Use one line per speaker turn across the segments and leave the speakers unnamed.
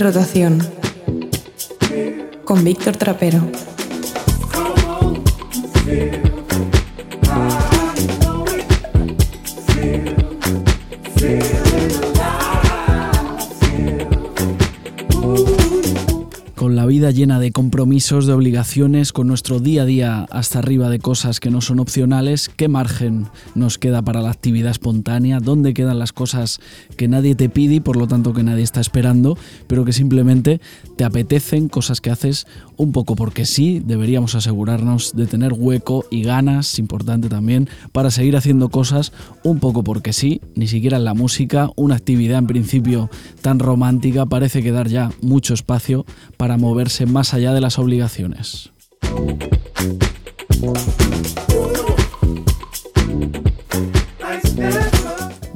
Rotación con Víctor Trapero.
vida llena de compromisos, de obligaciones, con nuestro día a día hasta arriba de cosas que no son opcionales, ¿qué margen nos queda para la actividad espontánea? ¿Dónde quedan las cosas que nadie te pide y por lo tanto que nadie está esperando, pero que simplemente te apetecen, cosas que haces un poco porque sí? Deberíamos asegurarnos de tener hueco y ganas, importante también, para seguir haciendo cosas un poco porque sí, ni siquiera en la música, una actividad en principio tan romántica parece quedar ya mucho espacio para mover verse más allá de las obligaciones.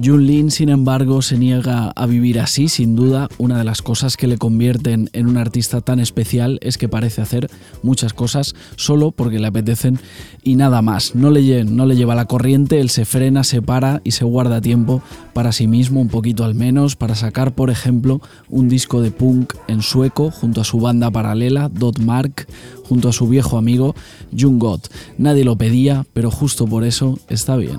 Jun Lin, sin embargo, se niega a vivir así, sin duda. Una de las cosas que le convierten en un artista tan especial es que parece hacer muchas cosas solo porque le apetecen y nada más. No le, no le lleva la corriente, él se frena, se para y se guarda tiempo para sí mismo, un poquito al menos, para sacar, por ejemplo, un disco de punk en sueco junto a su banda paralela, Dot Mark, junto a su viejo amigo Jung Gott. Nadie lo pedía, pero justo por eso está bien.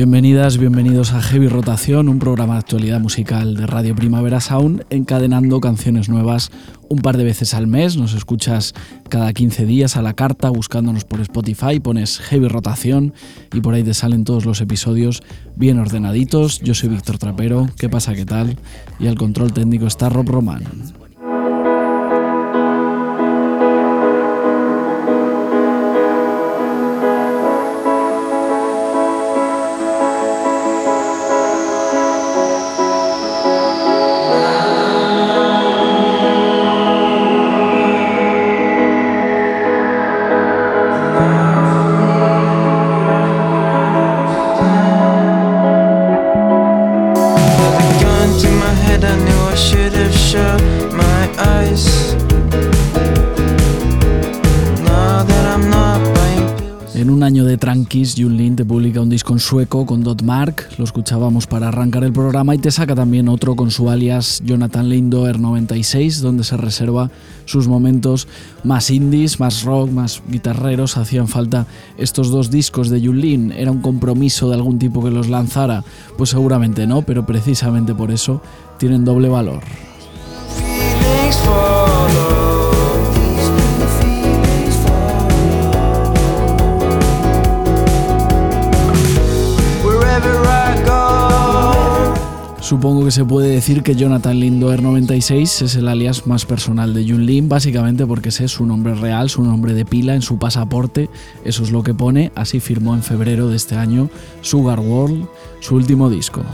Bienvenidas, bienvenidos a Heavy Rotación, un programa de actualidad musical de Radio Primavera Sound, encadenando canciones nuevas un par de veces al mes. Nos escuchas cada 15 días a la carta, buscándonos por Spotify, pones Heavy Rotación y por ahí te salen todos los episodios bien ordenaditos. Yo soy Víctor Trapero, ¿qué pasa? ¿Qué tal? Y al control técnico está Rob Roman. Sueco con Dot Mark, lo escuchábamos para arrancar el programa y te saca también otro con su alias Jonathan Lindoer 96, donde se reserva sus momentos más indies, más rock, más guitarreros. Hacían falta estos dos discos de Junlin. ¿Era un compromiso de algún tipo que los lanzara? Pues seguramente no, pero precisamente por eso tienen doble valor. Supongo que se puede decir que Jonathan Lindoer 96 es el alias más personal de Jun Lin, básicamente porque ese es su nombre real, su nombre de pila en su pasaporte, eso es lo que pone, así firmó en febrero de este año Sugar World, su último disco.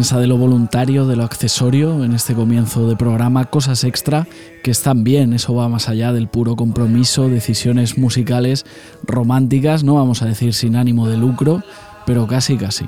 Defensa de lo voluntario, de lo accesorio en este comienzo de programa, cosas extra que están bien, eso va más allá del puro compromiso, decisiones musicales románticas, no vamos a decir sin ánimo de lucro, pero casi casi.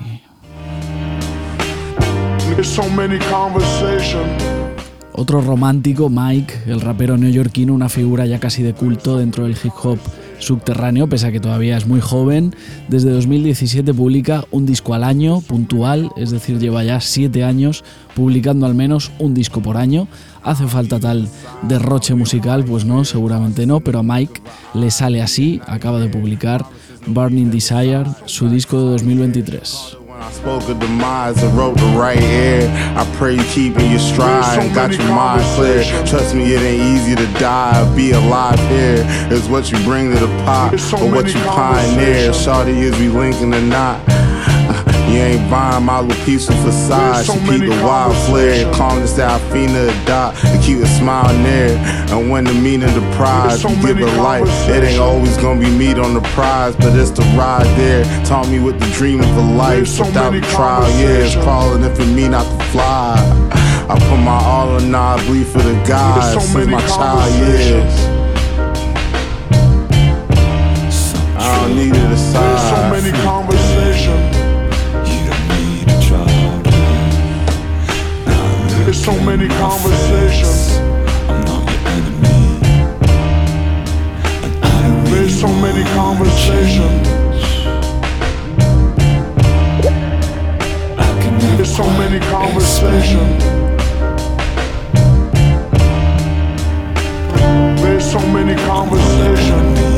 Otro romántico, Mike, el rapero neoyorquino, una figura ya casi de culto dentro del hip hop subterráneo, pese a que todavía es muy joven. Desde 2017 publica un disco al año, puntual, es decir, lleva ya siete años publicando al menos un disco por año. ¿Hace falta tal derroche musical? Pues no, seguramente no, pero a Mike le sale así, acaba de publicar Burning Desire, su disco de 2023.
Spoke of demise and wrote the right air. I pray you keeping your stride and got your mind clear. Trust me, it ain't easy to die or be alive here. It's what you bring to the pot or what you pioneer. Shawty is we linking the knot. You ain't buying my little piece of facade. So she keep the wild flare, that I finna adopt and keep a smile near. And when the meaning the prize, so we give it life. It ain't always gonna be meat on the prize, but it's the ride there. Taught me what the dream of a life so without a trial. Yeah, it's crawling if it me not to fly. I put my all in, I bleed for the guys so since my child years. I don't need to decide.
There's so many conversations. There's so many conversations. I'm not your enemy. There's so many conversations. There's so many conversations. There's so many conversations.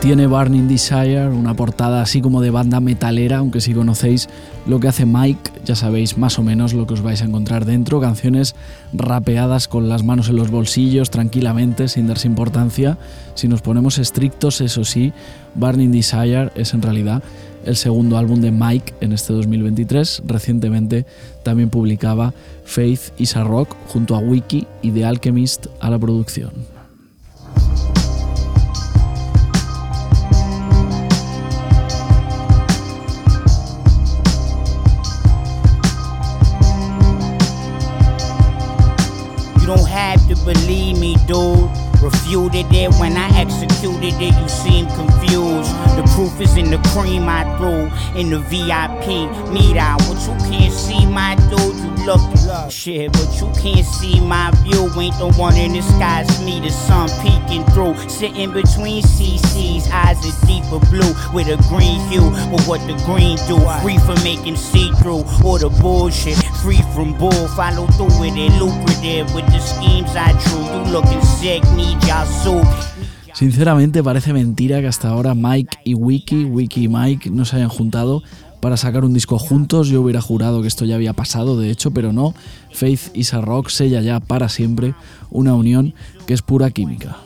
Tiene Burning Desire, una portada así como de banda metalera, aunque si conocéis lo que hace Mike, ya sabéis más o menos lo que os vais a encontrar dentro. Canciones rapeadas con las manos en los bolsillos, tranquilamente, sin darse importancia. Si nos ponemos estrictos, eso sí, Burning Desire es en realidad el segundo álbum de Mike en este 2023. Recientemente también publicaba Faith is a Rock junto a Wiki y The Alchemist a la producción.
Believe me, dude. Refuted it when I executed it, you seem confused. The proof is in the cream I threw in the VIP meet out. What you can't see, my dude, you look shit, but you can't see my view. Ain't the one in the sky, me, the sun peeking through. Sitting between CC's eyes is deeper blue with a green hue. But what the green do? Free from making see through or the bullshit. Free from bull, follow through with it, lucrative with the schemes I drew. You looking sick, need
Sinceramente parece mentira que hasta ahora Mike y Wiki, Wiki y Mike no se hayan juntado para sacar un disco juntos. Yo hubiera jurado que esto ya había pasado, de hecho, pero no. Faith a Rock sella ya para siempre una unión que es pura química.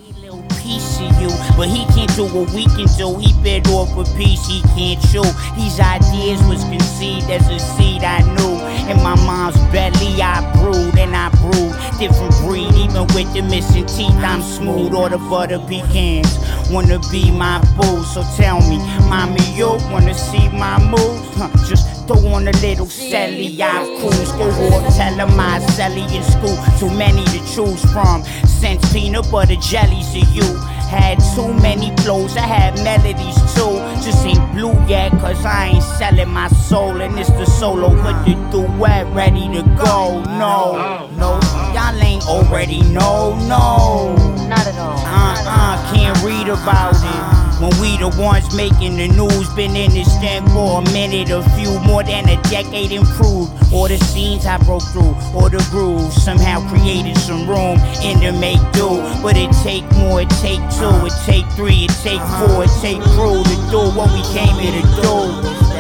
But he can't do what we can do. He bit off a piece he can't chew. These ideas was conceived as a seed I knew. In my mom's belly, I brewed and I brewed. Different breed, even with the missing teeth, I'm smooth. Or the butter pecans wanna be my boo. So tell me, mommy, you wanna see my moves? Huh, just throw on a little celly, I cruise. Go or tell them I celly in school. Too many to choose from. Since peanut butter jellies to you. Had too many flows, I had melodies too. Just ain't blue yet, cause I ain't selling my soul. And it's the solo with the duet ready to go. No, no, y'all ain't already know, no.
Not at all.
Uh uh, can't read about it. When we the ones making the news. Been in this thing for a minute, a few more than a decade improved. All the scenes I broke through, all the grooves somehow created some room in the make do. But it take more, it take two, it take three, it take four, it take crew to do what we came here to do.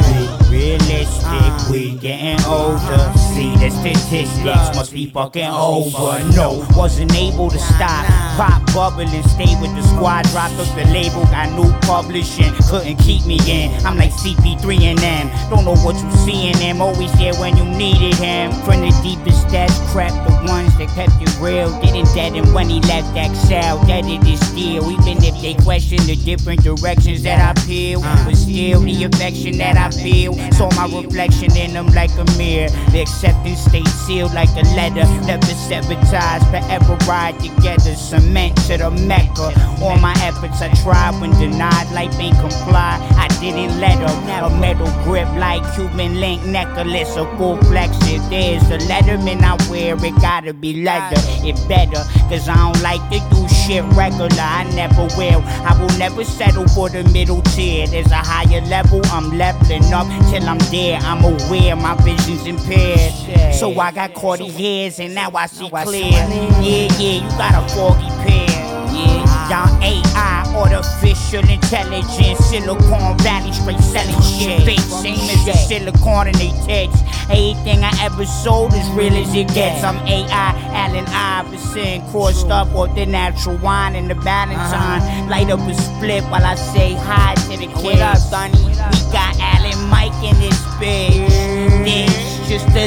Realistic, we getting older. See the statistics must be fucking over. No, wasn't able to stop. Pop bubbling, stay with the squad, dropped up the label, got new publishing, couldn't keep me in. I'm like CP3 and them. Don't know what you see in them, always there when you needed him. From the deepest depths, crept the ones that kept you real. Didn't dead him when he left Excel, dead it is still. Even if they question the different directions that I peel, but still the affection that I feel. Saw my reflection in them like a mirror. The acceptance stayed sealed like a letter. Never sabotage, forever ride together. Cement to the Mecca. All my efforts I tried when denied, life ain't comply. I didn't let her. A metal grip like Cuban link necklace. A full flex if there's a letterman I wear, it gotta be leather. It better, cause I don't like to do shit regular. I never will. I will never settle for the middle tier. There's a higher level, I'm leveling up till I'm there. I'm aware my vision's impaired. So I got caught hairs and now I see clear. Yeah, yeah, you got a foggy pair. Yeah, y'all AI, artificial intelligence, Silicon Valley straight selling oh, shit. Fake oh, same as the silicon in they text. Everything I ever sold is real as it gets. I'm AI, Allen Iverson, crossed up with the natural wine and the Valentine. Uh-huh. Light up a split while I say hi to the kids. What up, Sonny? We got Allen mic in this bitch. This just the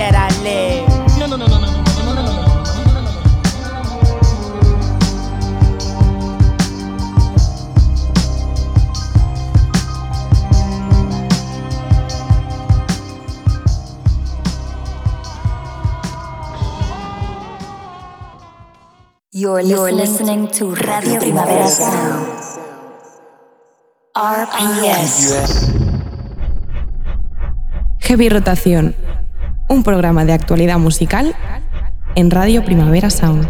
that I live. No, no, no, no, no, no.
You're listening, to Radio Primavera Sound. RPS.
Heavy Rotación, un programa de actualidad musical en Radio Primavera Sound.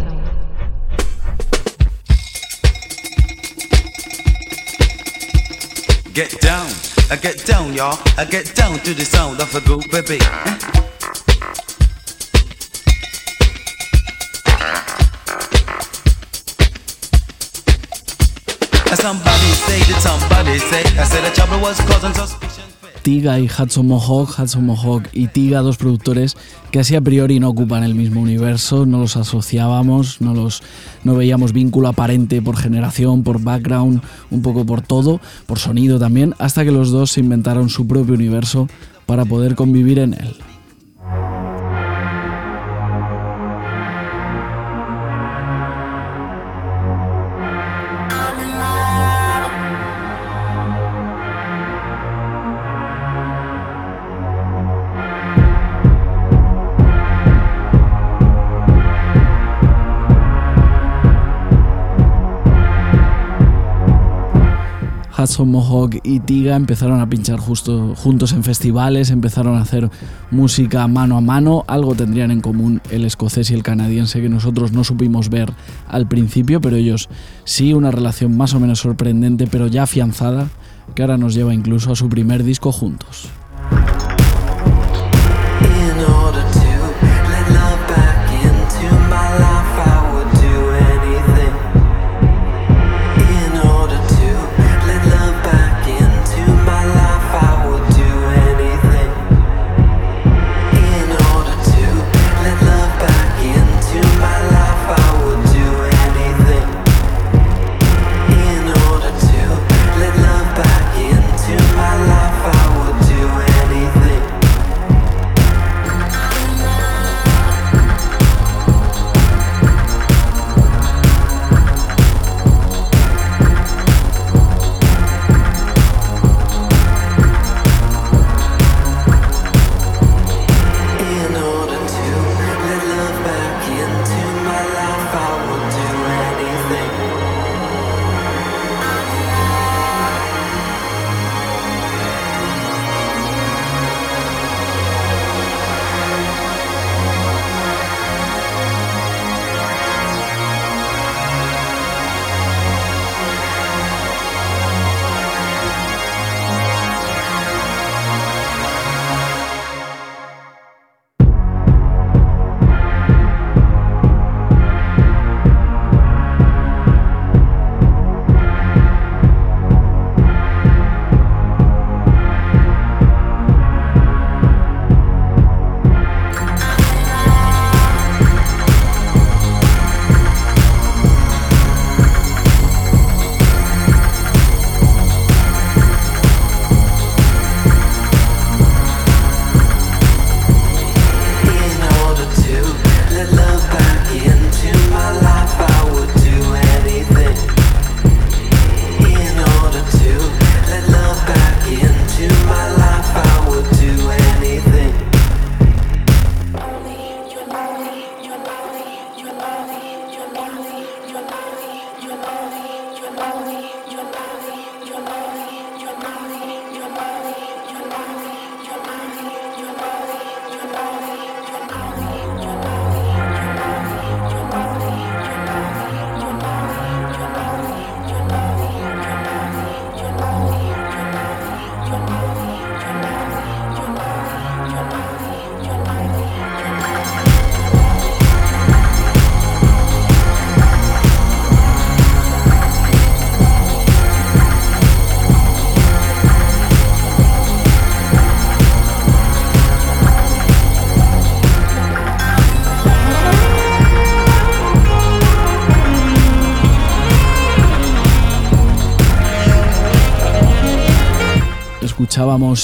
Get down, I get down, y'all. I get down to the sound of a good baby. Somebody say that somebody say I said the trouble was causing suspicion.
Tiga y Hudson Mohawk, Hudson Mohawk y Tiga, dos productores que así a priori no ocupan el mismo universo, no los asociábamos, no, los, no veíamos vínculo aparente por generación, por background, un poco por todo, por sonido también, hasta que los dos se inventaron su propio universo para poder convivir en él. Hudson Mohawk y Tiga empezaron a pinchar justo juntos en festivales, empezaron a hacer música mano a mano, algo tendrían en común el escocés y el canadiense que nosotros no supimos ver al principio, pero ellos sí, una relación más o menos sorprendente, pero ya afianzada, que ahora nos lleva incluso a su primer disco juntos.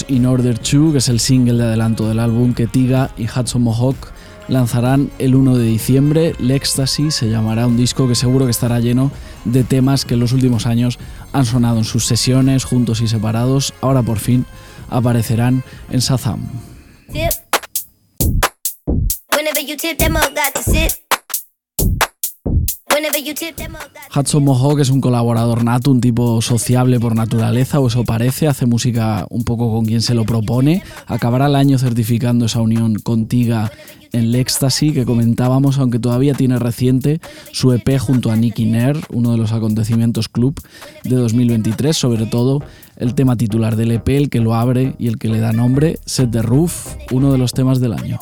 In Order 2, que es el single de adelanto del álbum que Tiga y Hudson Mohawk lanzarán el 1 de diciembre. L'Ecstasy se llamará un disco que seguro que estará lleno de temas que en los últimos años han sonado en sus sesiones, juntos y separados. Ahora por fin aparecerán en Shazam. Hudson Mohawk es un colaborador nato, un tipo sociable por naturaleza, o eso parece, hace música un poco con quien se lo propone. Acabará el año certificando esa unión contiga en el éxtasis que comentábamos, aunque todavía tiene reciente su EP junto a Nicky Nair, uno de los acontecimientos club de 2023, sobre todo el tema titular del EP, el que lo abre y el que le da nombre, Set the Roof, uno de los temas del año.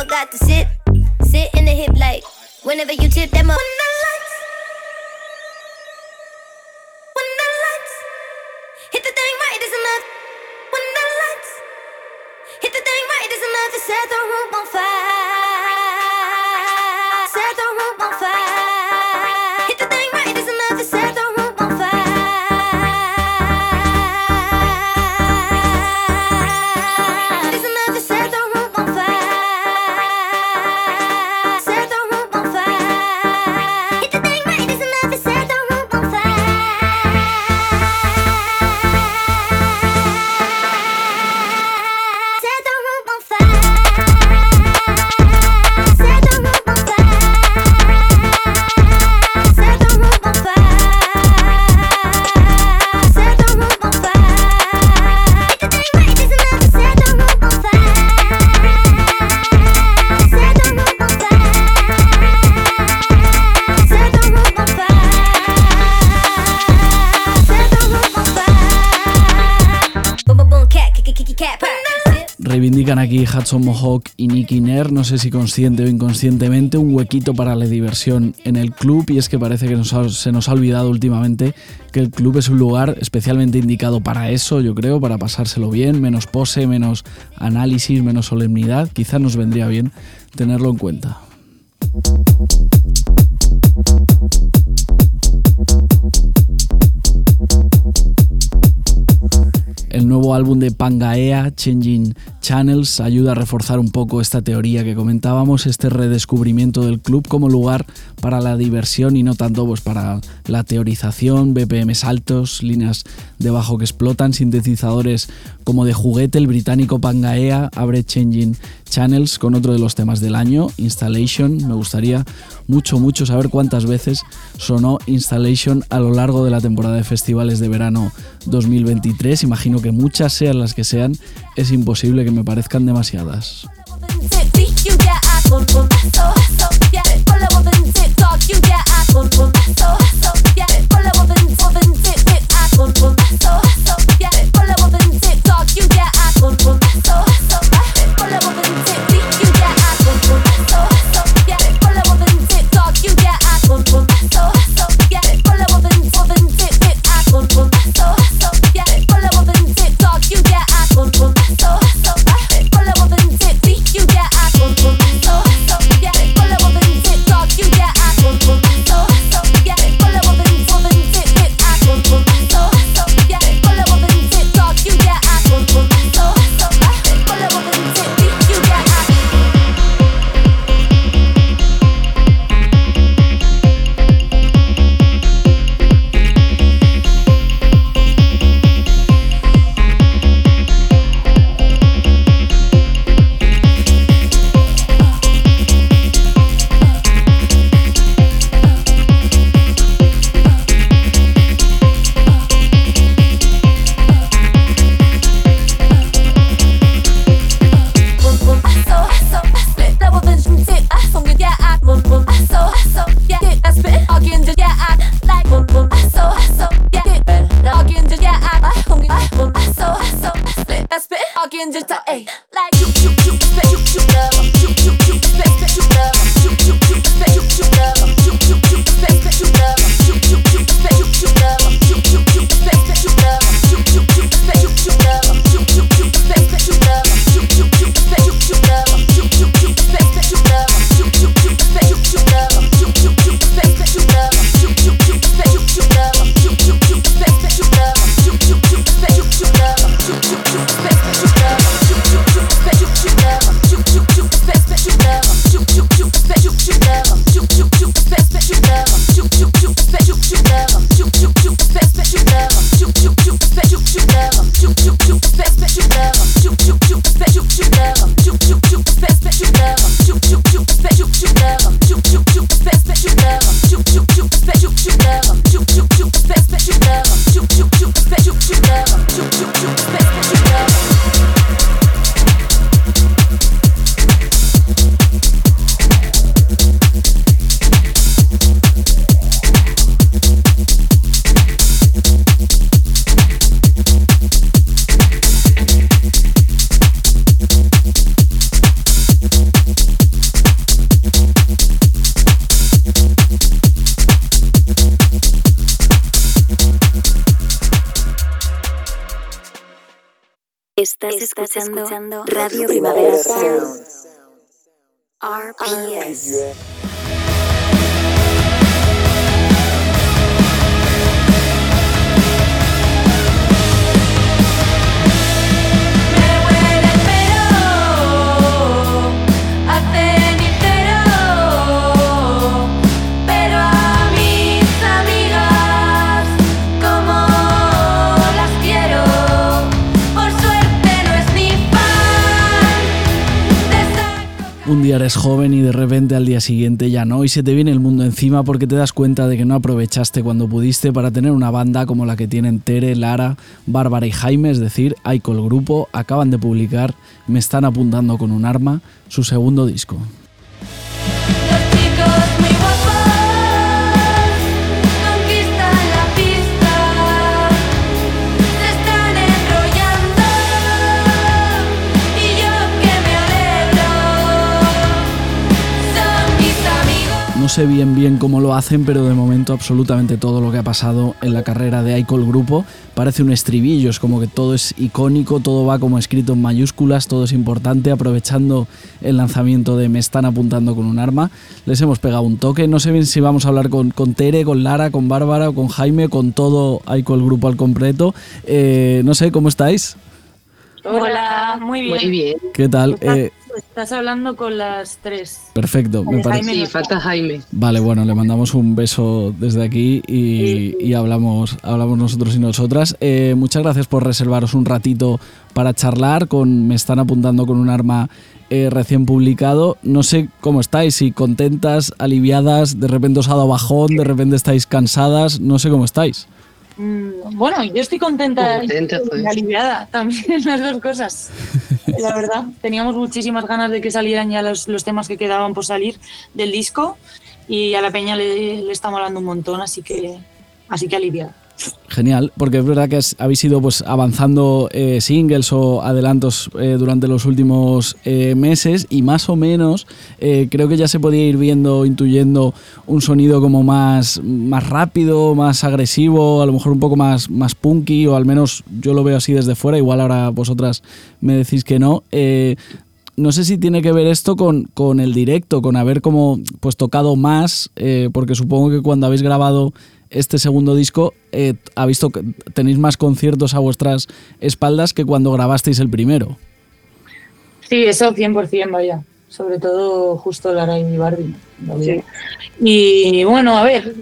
mug
got to sit, sit in the hip like whenever you tip that mug. Hit the thing right, it is enough. When the lights hit the thing right, it is enough. Set the room on fire. Set the room on fire.
Hudson Mohawk y Nicky Nair, no sé si consciente o inconscientemente, un huequito para la diversión en el club y es que parece que se nos ha olvidado últimamente que el club es un lugar especialmente indicado para eso, yo creo, para pasárselo bien, menos pose, menos análisis, menos solemnidad, quizás nos vendría bien tenerlo en cuenta. El nuevo álbum de Pangaea, Changing Channels, ayuda a reforzar un poco esta teoría que comentábamos, este redescubrimiento del club como lugar para la diversión y no tanto pues, para la teorización, BPMs altos, líneas de bajo que explotan, sintetizadores como de juguete. El británico Pangaea abre Changing Channels con otro de los temas del año, Installation. Me gustaría mucho, mucho saber cuántas veces sonó Installation a lo largo de la temporada de festivales de verano 2023. Imagino que muchas sean las que sean, es imposible que me parezcan demasiadas.
RPS.
Un día eres joven y de repente al día siguiente ya no y se te viene el mundo encima porque te das cuenta de que no aprovechaste cuando pudiste para tener una banda como la que tienen Tere, Lara, Bárbara y Jaime, es decir, Aiko el grupo, acaban de publicar Me están apuntando con un arma, su segundo disco. No sé bien bien cómo lo hacen, pero de momento absolutamente todo lo que ha pasado en la carrera de Icol Grupo parece un estribillo, es como que todo es icónico, todo va como escrito en mayúsculas, todo es importante, aprovechando el lanzamiento de Me están apuntando con un arma, les hemos pegado un toque, no sé bien si vamos a hablar con, con Tere, con Lara, con Bárbara o con Jaime, con todo Icol Grupo al completo, eh, no sé, ¿cómo estáis?
Hola, muy bien.
Muy bien.
¿Qué tal? Eh,
Estás hablando con las tres.
Perfecto, me parece.
Sí, falta Jaime.
Vale, bueno, le mandamos un beso desde aquí y, y hablamos, hablamos nosotros y nosotras. Eh, muchas gracias por reservaros un ratito para charlar. Con, me están apuntando con un arma eh, recién publicado. No sé cómo estáis, si contentas, aliviadas, de repente os ha dado bajón, de repente estáis cansadas, no sé cómo estáis.
Mm, Bueno, yo estoy contenta
Contenta, pues.
y aliviada también, las dos cosas. La verdad, teníamos muchísimas ganas de que salieran ya los, los temas que quedaban por salir del disco y a la peña le, le está molando un montón, así que, así que aliviada.
Genial, porque es verdad que habéis ido pues, avanzando eh, singles o adelantos eh, durante los últimos eh, meses y más o menos creo que ya se podía ir viendo, intuyendo un sonido como más, más rápido, más agresivo, a lo mejor un poco más, más punky o al menos yo lo veo así desde fuera, igual ahora vosotras me decís que no. No sé si tiene que ver esto con, con el directo, con haber como pues tocado más, porque supongo que cuando habéis grabado este segundo disco eh, habéis toc- tenéis más conciertos a vuestras espaldas que cuando grabasteis el primero.
Sí, eso 100%, vaya. Sobre todo justo Lara y Barbie. lo veo. Y bueno, a ver,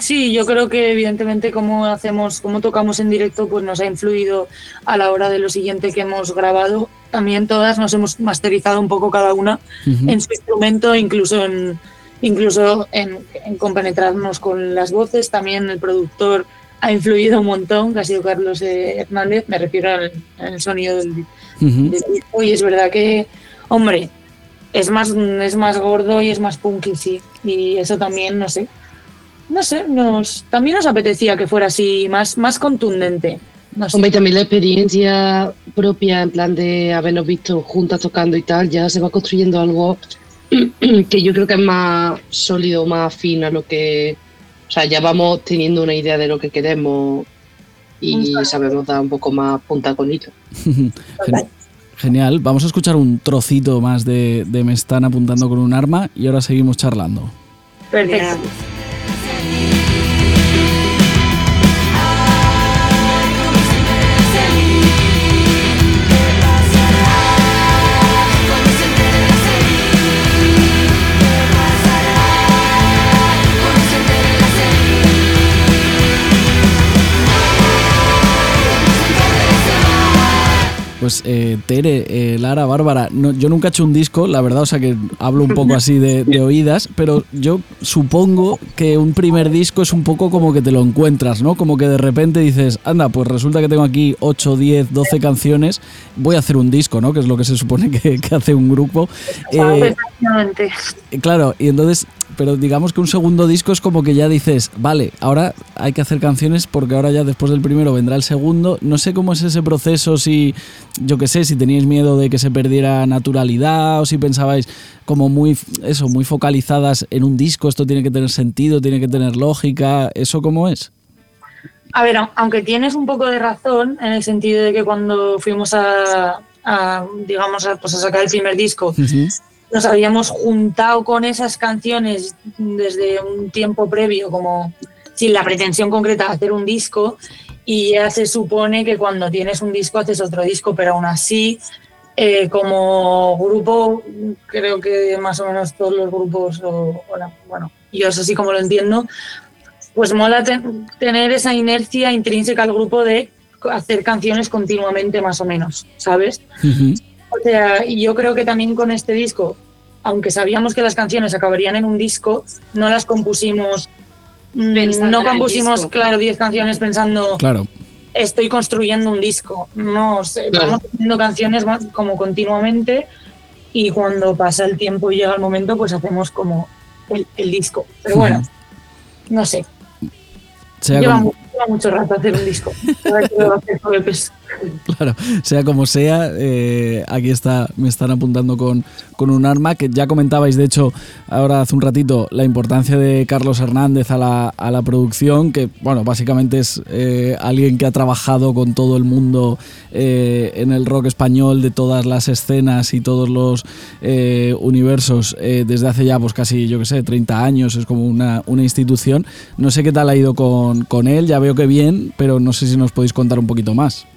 sí, yo creo que evidentemente cómo hacemos, cómo tocamos en directo, pues nos ha influido a la hora de lo siguiente que hemos grabado. También todas nos hemos masterizado un poco cada una en su instrumento, incluso en incluso en, en compenetrarnos con las voces. También el productor ha influido un montón, que ha sido Carlos eh, Hernández, me refiero al, al sonido del,
Ujú.
del disco, y es verdad que, hombre, es más, es más gordo y es más punky, sí. Y eso también, no sé. No sé, nos, también nos apetecía que fuera así, más, más contundente. No sé.
Hombre, y también la experiencia propia, en plan de habernos visto juntas tocando y tal, ya se va construyendo algo que yo creo que es más sólido, más fino a lo que. O sea, ya vamos teniendo una idea de lo que queremos y sabemos dar un poco más punta con hilo.
Gen- Genial, vamos a escuchar un trocito más de, de Me están apuntando con un arma y ahora seguimos charlando.
Perfecto.
Pues eh, Tere, eh, Lara, Bárbara, no, yo nunca he hecho un disco, la verdad, o sea que hablo un poco así de, de, oídas, pero yo supongo que un primer disco es un poco como que te lo encuentras, ¿no? Como que de repente dices, anda, pues resulta que tengo aquí 8, 10, 12 canciones, voy a hacer un disco, ¿no? Que es lo que se supone que, que hace un grupo.
Eh,
claro, y entonces pero digamos que un segundo disco es como que ya dices, vale, ahora hay que hacer canciones porque ahora ya después del primero vendrá el segundo. No sé cómo es ese proceso, si, yo qué sé, si teníais miedo de que se perdiera naturalidad o si pensabais como muy, eso, muy focalizadas en un disco, esto tiene que tener sentido, tiene que tener lógica, ¿eso cómo es?
A ver, aunque tienes un poco de razón en el sentido de que cuando fuimos a, digamos, a, pues a sacar el primer disco, nos habíamos juntado con esas canciones desde un tiempo previo, como sin la pretensión concreta de hacer un disco, y ya se supone que cuando tienes un disco haces otro disco, pero aún así, eh, como grupo, creo que más o menos todos los grupos, o, bueno, yo es así como lo entiendo, pues mola tener esa inercia intrínseca al grupo de hacer canciones continuamente más o menos, ¿sabes? O sea, y yo creo que también con este disco, aunque sabíamos que las canciones acabarían en un disco, no las compusimos, mm, no compusimos, claro, 10 canciones pensando,
claro.
estoy construyendo un disco. No, vamos haciendo canciones como continuamente y cuando pasa el tiempo y llega el momento, pues hacemos como el, disco. Pero bueno, no sé. Lleva, mucho rato hacer un disco.
Claro, sea como sea, eh, aquí está, me están apuntando con, con, un arma que ya comentabais, de hecho, ahora hace un ratito, la importancia de Carlos Hernández a la, a la producción, que bueno, básicamente es eh, alguien que ha trabajado con todo el mundo eh, en el rock español, de todas las escenas y todos los universos, desde hace ya pues casi, yo que sé, 30 años, es como una, una institución. No sé qué tal ha ido con, con él, ya veo que bien, pero no sé si nos podéis contar un poquito más.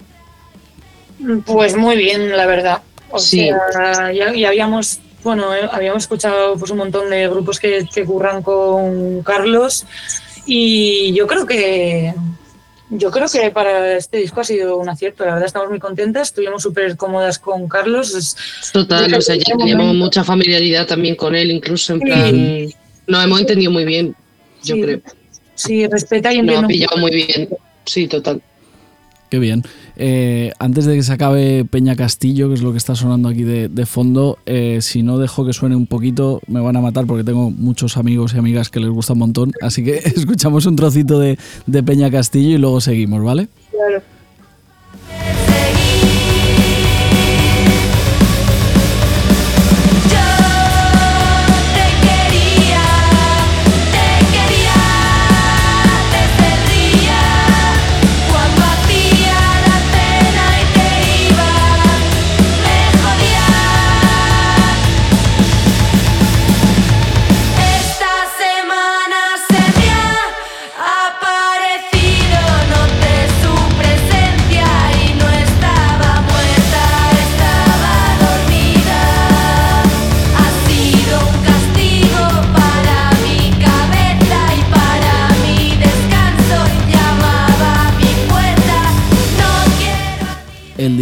Pues muy bien, la verdad. O sea, ya, habíamos, bueno, eh, habíamos escuchado pues un montón de grupos que, que curran con Carlos y yo creo que yo creo que para este disco ha sido un acierto. La verdad estamos muy contentas, estuvimos súper cómodas con Carlos.
Total, o sea, ya tenemos mucha familiaridad también con él, incluso en plan, nos hemos entendido muy bien, yo creo.
Sí, respeta y entiende.
Nos ha pillado muy bien, sí, total.
Qué bien. Eh, antes de que se acabe Peña Castillo, que es lo que está sonando aquí de, fondo, eh, si no dejo que suene un poquito, me van a matar porque tengo muchos amigos y amigas que les gusta un montón. Así que escuchamos un trocito de, de Peña Castillo y luego seguimos, ¿vale?
Claro.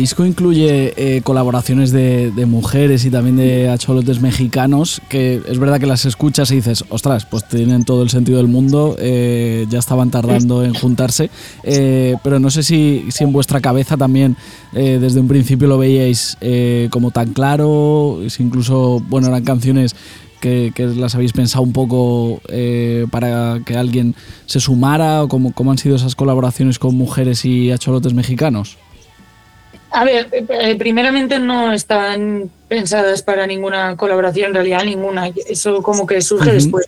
Disco incluye eh, colaboraciones de, mujeres y también de acholotes mexicanos, que es verdad que las escuchas y dices, ostras, pues tienen todo el sentido del mundo, eh, ya estaban tardando en juntarse, eh, pero no sé si, si, en vuestra cabeza también desde un principio lo veíais como tan claro, si incluso, bueno, eran canciones que, las habéis pensado un poco para que alguien se sumara o cómo, cómo han sido esas colaboraciones con mujeres y acholotes mexicanos.
A ver, eh, primeramente no están pensadas para ninguna colaboración, en realidad ninguna. Eso como que surge después.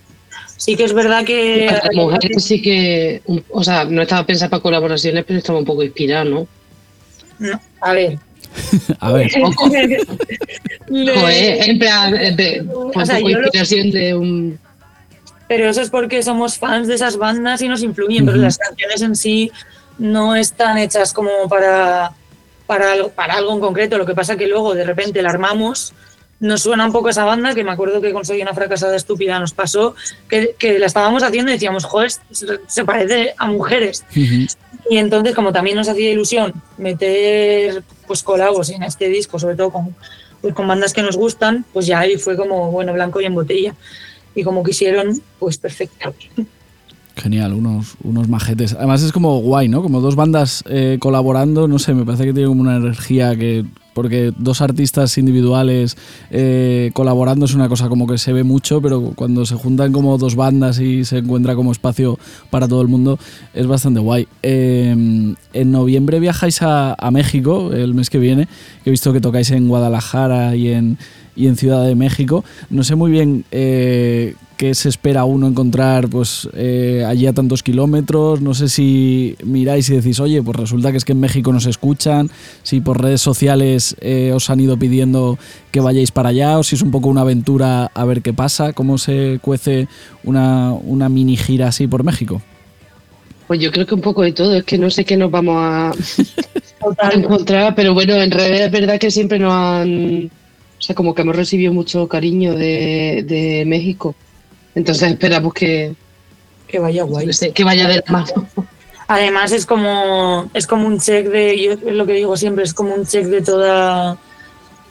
Sí que es verdad que...
mujeres sí que, o sea, no estaba pensada para colaboraciones, pero estaba un poco inspirada, ¿no?
No, a ver.
a ver.
Joder, en plan, de, o sea, inspiración de un...
Pero eso es porque somos fans de esas bandas y nos influyen, pero las canciones en sí no están hechas como para para algo, para algo en concreto. Lo que pasa que luego de repente la armamos, nos suena un poco esa banda, que me acuerdo que conseguí una fracasada estúpida, nos pasó, que, que la estábamos haciendo y decíamos, joder, se parece a mujeres. Y entonces, como también nos hacía ilusión meter pues colabos en este disco, sobre todo con, pues, con bandas que nos gustan, pues ya ahí fue como, bueno, blanco y en botella. Y como quisieron, pues perfecto.
Genial, unos, unos majetes. Además es como guay, ¿no? Como dos bandas eh, colaborando, no sé, me parece que tiene como una energía que... Porque dos artistas individuales eh, colaborando es una cosa como que se ve mucho, pero cuando se juntan como dos bandas y se encuentra como espacio para todo el mundo, es bastante guay. Eh, en noviembre viajáis a, a, México, el mes que viene, que he visto que tocáis en Guadalajara y en, y en Ciudad de México. No sé muy bien eh, qué se espera uno encontrar pues eh, allí a tantos kilómetros. No sé si miráis y decís, oye, pues resulta que es que en México nos escuchan, si por redes sociales eh, os han ido pidiendo que vayáis para allá o si es un poco una aventura a ver qué pasa, cómo se cuece una, una mini gira así por México.
Pues yo creo que un poco de todo, es que no sé qué nos vamos a, a encontrar, pero bueno, en realidad es verdad que siempre nos han, o sea, como que hemos recibido mucho cariño de, de México. Entonces esperamos que,
que vaya guay.
Que vaya de la mano.
Además es como es como un check de yo es lo que digo siempre es como un check de toda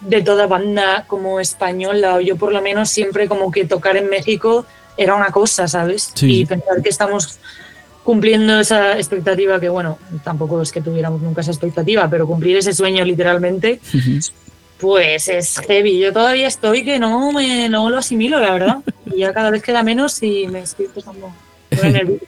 de toda banda como española o yo por lo menos siempre como que tocar en México era una cosa, ¿sabes?
Sí.
Y pensar que estamos cumpliendo esa expectativa que bueno, tampoco es que tuviéramos nunca esa expectativa, pero cumplir ese sueño literalmente pues es heavy. Yo todavía estoy que no me no lo asimilo, la verdad. Y ya cada vez queda menos y me estoy empezando.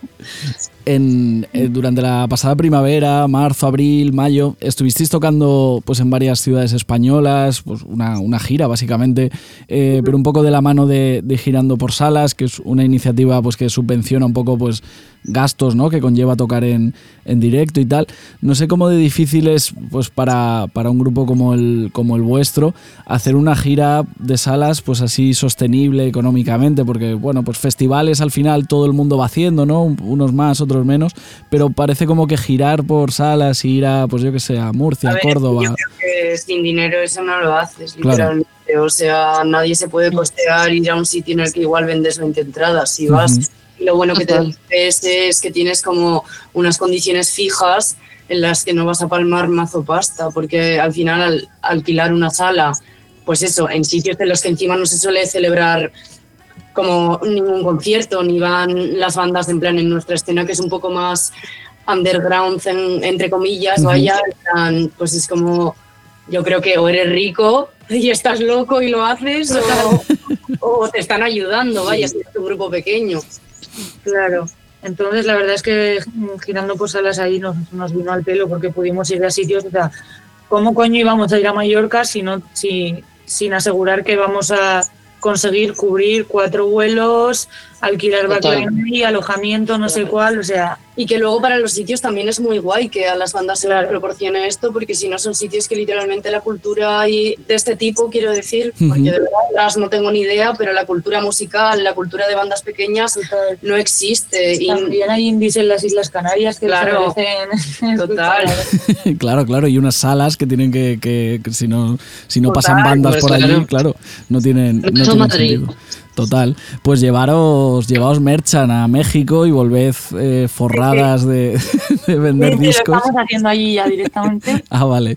En, eh, durante la pasada primavera, marzo, abril, mayo, estuvisteis tocando pues en varias ciudades españolas, pues una, una gira básicamente, eh, pero un poco de la mano de, de, Girando por Salas, que es una iniciativa pues que subvenciona un poco pues gastos ¿no? que conlleva tocar en, en directo y tal. No sé cómo de difícil es pues para, para un grupo como el, como el vuestro hacer una gira de salas pues así sostenible económicamente, porque bueno, pues festivales al final todo el mundo va haciendo, ¿no? Unos más, otros menos, pero parece como que girar por salas y ir a, pues yo que sé, a Murcia, a,
ver,
Córdoba.
Yo creo que sin dinero eso no lo haces, literalmente. O sea, nadie se puede costear ir a un sitio en el que igual vendes 20 entradas. Si vas, uh -huh. Lo bueno que te es, es que tienes como unas condiciones fijas en las que no vas a palmar mazo pasta, porque al final al alquilar una sala, pues eso, en sitios en los que encima no se suele celebrar como ningún concierto, ni van las bandas en plan en nuestra escena, que es un poco más underground, en, entre comillas, uh -huh. vaya, pues es como, yo creo que o eres rico y estás loco y lo haces, o, o te están ayudando, vaya, si es un grupo pequeño.
Claro. Entonces, la verdad es que girando por salas ahí nos, nos vino al pelo porque pudimos ir a sitios, o sea, ¿cómo coño íbamos a ir a Mallorca si no, si, sin asegurar que vamos a conseguir cubrir cuatro vuelos, alquilar y alojamiento, no sé cuál, o sea.
Y que luego para los sitios también es muy guay que a las bandas se les proporcione esto, porque si no son sitios que literalmente la cultura y de este tipo, quiero decir, porque uh -huh. de verdad no tengo ni idea, pero la cultura musical, la cultura de bandas pequeñas
total.
no existe.
Y también hay indies en las Islas Canarias que
claro,
parecen
total.
claro, claro, y unas salas que tienen que, que, que si no, si no pasan bandas por allí, claro. claro, no tienen, no tienen sentido. Total, pues llevaros, llevaos merchan a México y volved eh, forradas de, de vender
sí,
discos.
Lo estamos haciendo allí ya directamente.
ah, vale.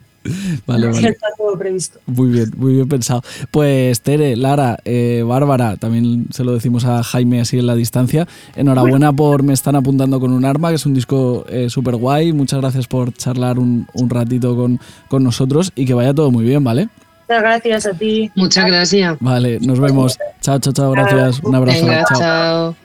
Vale, vale.
Está todo previsto.
Muy bien, muy bien pensado. Pues Tere, Lara, eh, Bárbara, también se lo decimos a Jaime así en la distancia. Enhorabuena por Me están apuntando con un arma, que es un disco eh, súper guay. Muchas gracias por charlar un, un ratito con, con nosotros y que vaya todo muy bien, ¿vale?
Muchas gracias a ti.
Muchas gracias.
Vale, nos vemos. Chao, chao, chao. Gracias. Un abrazo.
Venga,
chao.
chao.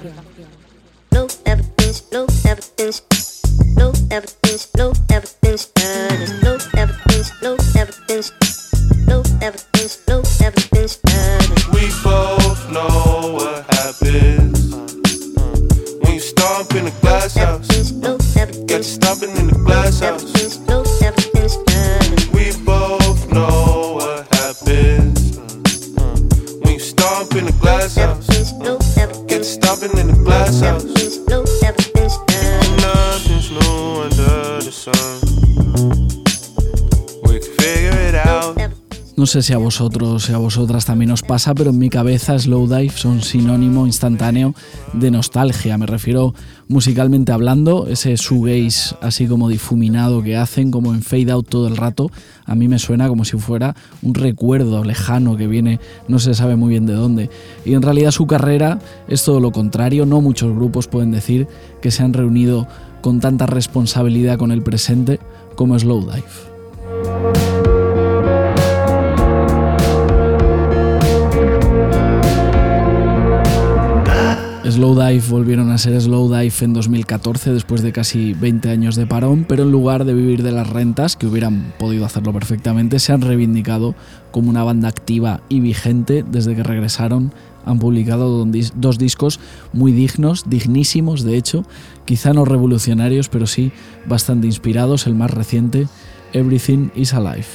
Sé si a vosotros y a vosotras también os pasa, pero en mi cabeza Slowdive son sinónimo instantáneo de nostalgia. Me refiero musicalmente hablando, ese shoegaze así como difuminado que hacen, como en fade out todo el rato, a mí me suena como si fuera un recuerdo lejano que viene, no se sabe muy bien de dónde. Y en realidad su carrera es todo lo contrario, no muchos grupos pueden decir que se han reunido con tanta responsabilidad con el presente como Slowdive. Slowdive volvieron a ser Slowdive en 2014 después de casi 20 años de parón, pero en lugar de vivir de las rentas, que hubieran podido hacerlo perfectamente, se han reivindicado como una banda activa y vigente desde que regresaron. Han publicado dos discos muy dignos, dignísimos de hecho, quizá no revolucionarios, pero sí bastante inspirados. El más reciente, Everything is Alive.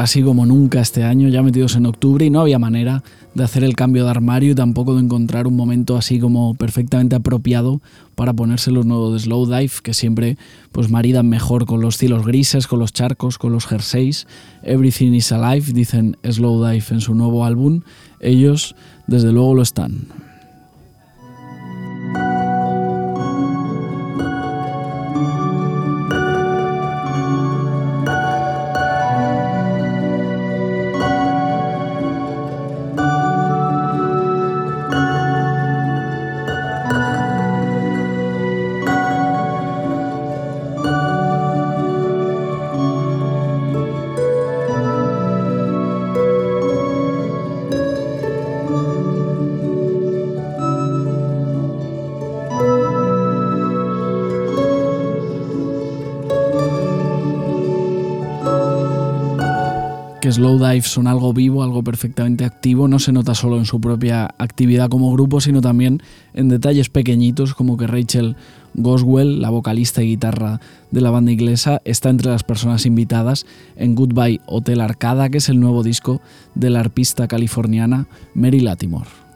Casi como nunca este año, ya metidos en octubre y no había manera de hacer el cambio de armario y tampoco de encontrar un momento así como perfectamente apropiado para ponerse los nuevos de Slow Dive que siempre pues maridan mejor con los cielos grises, con los charcos, con los jerseys. Everything is alive, dicen Slow Dive en su nuevo álbum. Ellos desde luego lo están. Slow Dive son algo vivo, algo perfectamente activo, no se nota solo en su propia actividad como grupo, sino también en detalles pequeñitos como que Rachel Goswell, la vocalista y guitarra de la banda inglesa, está entre las personas invitadas en Goodbye Hotel Arcada, que es el nuevo disco de la arpista californiana Mary Latimore.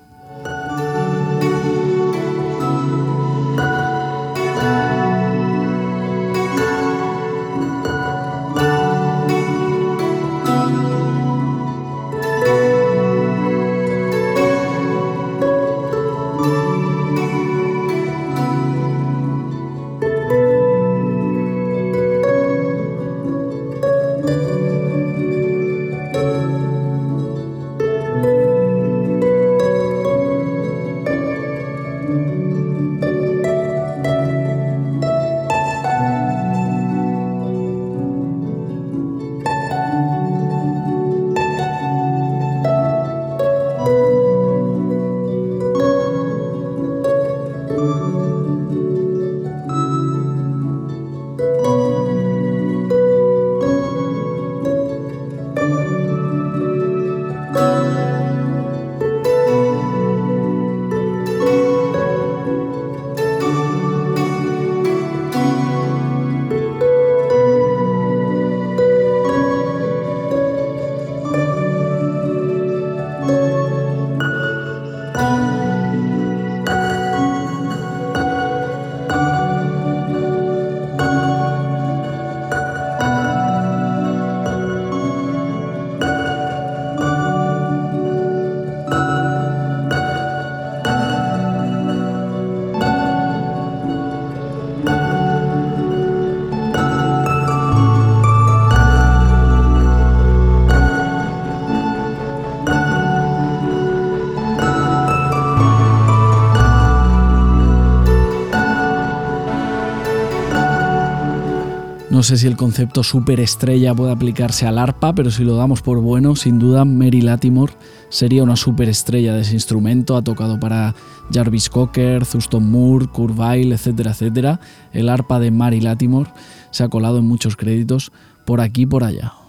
Sé si el concepto superestrella puede aplicarse al arpa, pero si lo damos por bueno, sin duda Mary Latimore sería una superestrella de ese instrumento. Ha tocado para Jarvis Cocker, Thurston Moore, Kurt Weill, etcétera, etcétera. El arpa de Mary Latimore se ha colado en muchos créditos por aquí y por allá.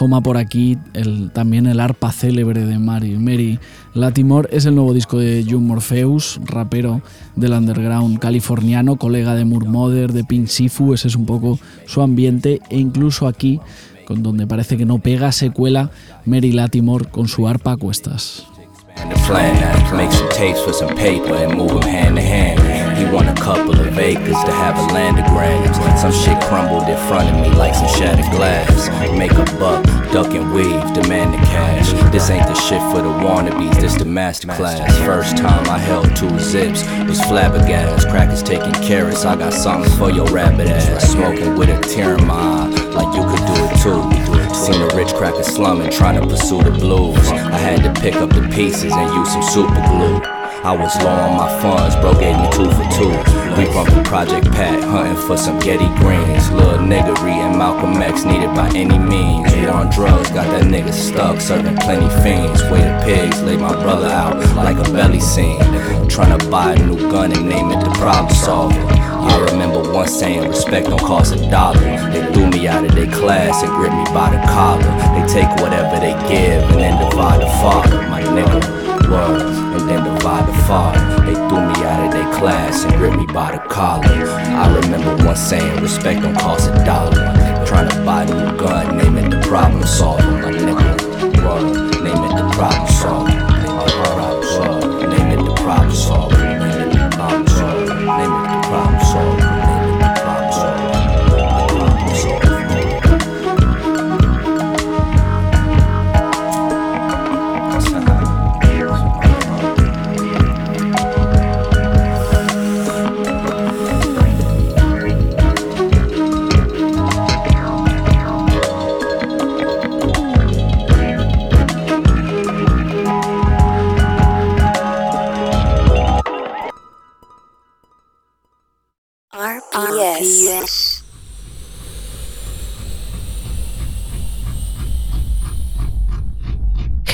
Asoma por aquí también el arpa célebre de Mary. Mary Latimore es el nuevo disco de June Morpheus, rapero del underground californiano, colega de Murmother, de Pink Sifu, ese es un poco su ambiente e incluso aquí, con donde parece que no pega, se cuela Mary Latimore con su arpa a cuestas. He want a couple of acres to have a land of grams. Some shit crumbled in front of me like some shattered glass. Make a buck, duck and weave, demand the cash. This ain't the shit for the wannabes, this the masterclass. First time I held two zips was flabbergasted. Crackers taking carrots, I got something for your rabbit ass. Smoking with a tear in my eye, like you could do it too. Seen a rich cracker slumming, trying to pursue the blues. I had to pick up the pieces and use some super glue. I was low on my funds, bro gave me two for two. We bumpin' Project Pat, hunting for some Getty Greens. Lil' niggery and Malcolm X needed by any means. War on drugs, got that nigga stuck, serving plenty fiends. Way the pigs, laid my brother out like a belly scene. Tryna buy a new gun and name it the problem solver.
I remember once saying respect don't cost a dollar. They threw me out of their class and gripped me by the collar. They take whatever they give and then divide the father, my nigga. Word, and then divide the father. They threw me out of their class and gripped me by the collar. I remember once saying respect don't cost a dollar. Trying to buy a new gun, name it the problem solver, my nigga. Word, name it the problem solver.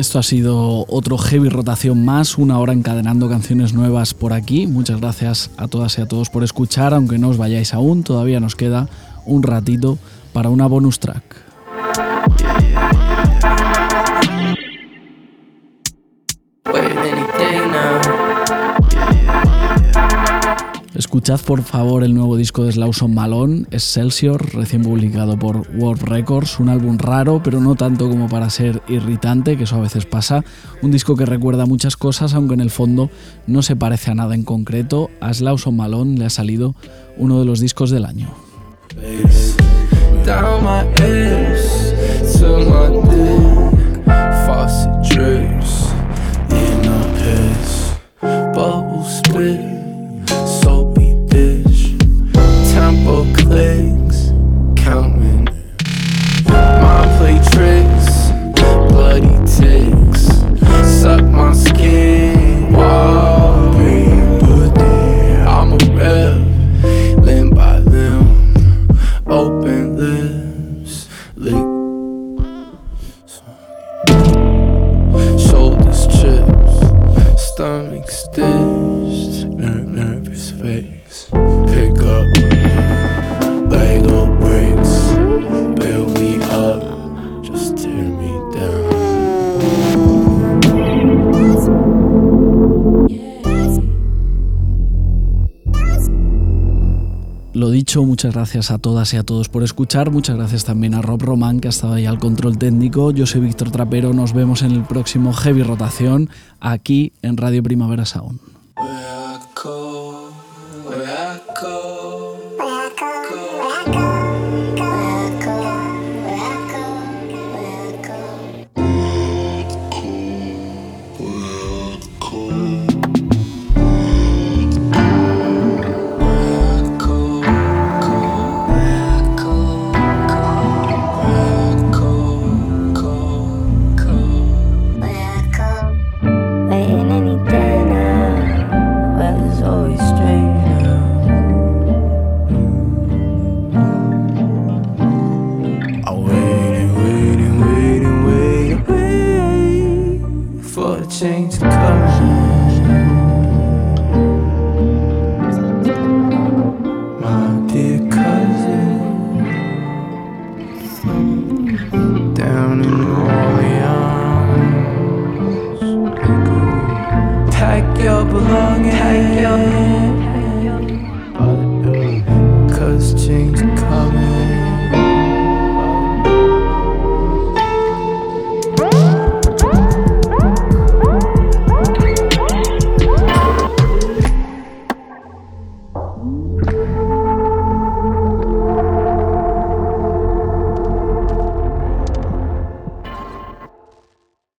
Esto ha sido otro heavy rotación más, una hora encadenando canciones nuevas por aquí. Muchas gracias a todas y a todos por escuchar, aunque no os vayáis aún, todavía nos queda un ratito para una bonus track. Escuchad por favor el nuevo disco de Slauson Malone, Excelsior, recién publicado por World Records, un álbum raro, pero no tanto como para ser irritante, que eso a veces pasa, un disco que recuerda muchas cosas, aunque en el fondo no se parece a nada en concreto, a Slauson Malone le ha salido uno de los discos del año.
Okay.
Lo dicho, muchas gracias a todas y a todos por escuchar. Muchas gracias también a Rob Román, que ha estado ahí al control técnico. Yo soy Víctor Trapero. Nos vemos en el próximo Heavy Rotación aquí en Radio Primavera Sound.